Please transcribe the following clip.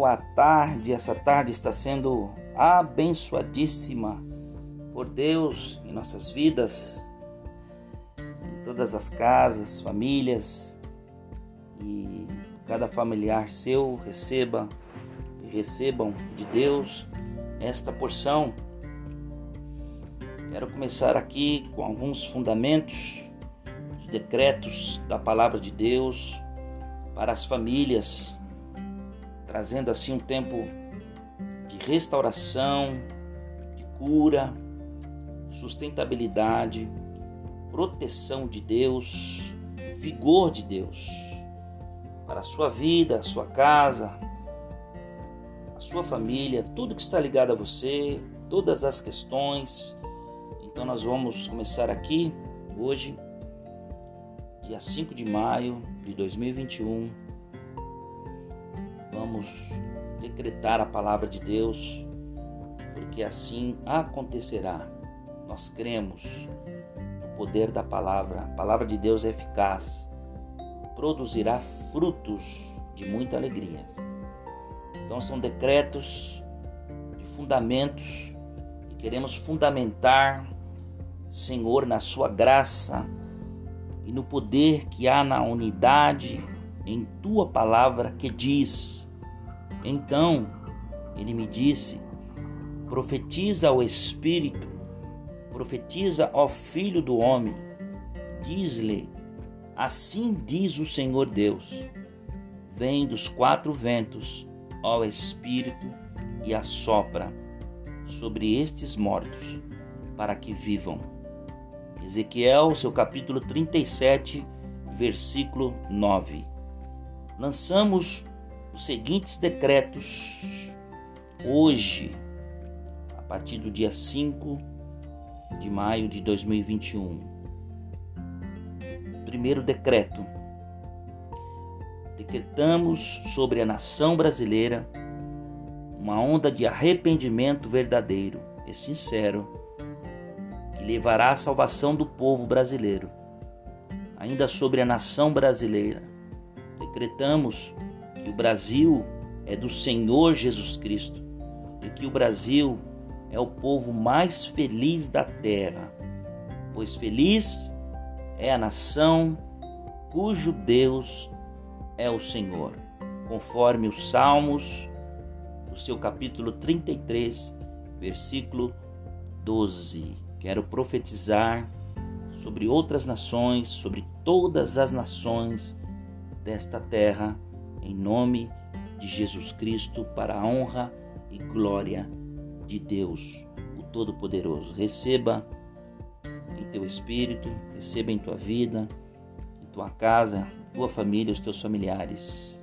boa tarde. Essa tarde está sendo abençoadíssima por Deus em nossas vidas, em todas as casas, famílias e cada familiar seu receba recebam de Deus esta porção. Quero começar aqui com alguns fundamentos de decretos da palavra de Deus para as famílias, trazendo assim um tempo de restauração, de cura, sustentabilidade, proteção de Deus, vigor de Deus para a sua vida, a sua casa, a sua família, tudo que está ligado a você, todas as questões. Então nós vamos começar aqui hoje dia 5 de maio de 2021, decretar a palavra de Deus, porque assim acontecerá. Nós cremos no poder da palavra. A palavra de Deus é eficaz, produzirá frutos de muita alegria. Então são decretos de fundamentos e queremos fundamentar, Senhor, na sua graça e no poder que há na unidade em tua palavra que diz. Então ele me disse: profetiza ao Espírito, profetiza ao Filho do Homem, diz-lhe: Assim diz o Senhor Deus: Vem dos quatro ventos, ó Espírito, e assopra sobre estes mortos, para que vivam. Ezequiel, seu capítulo 37, versículo 9. Lançamos os seguintes decretos hoje, a partir do dia 5 de maio de 2021. Primeiro decreto. Decretamos sobre a nação brasileira uma onda de arrependimento verdadeiro e sincero que levará à salvação do povo brasileiro. Ainda sobre a nação brasileira, decretamos que o Brasil é do Senhor Jesus Cristo e que o Brasil é o povo mais feliz da terra, pois feliz é a nação cujo Deus é o Senhor, conforme os Salmos, o seu capítulo 33, versículo 12. Quero profetizar sobre outras nações, sobre todas as nações desta terra, em nome de Jesus Cristo, para a honra e glória de Deus, o Todo-Poderoso. Receba em teu espírito, receba em tua vida, em tua casa, tua família, os teus familiares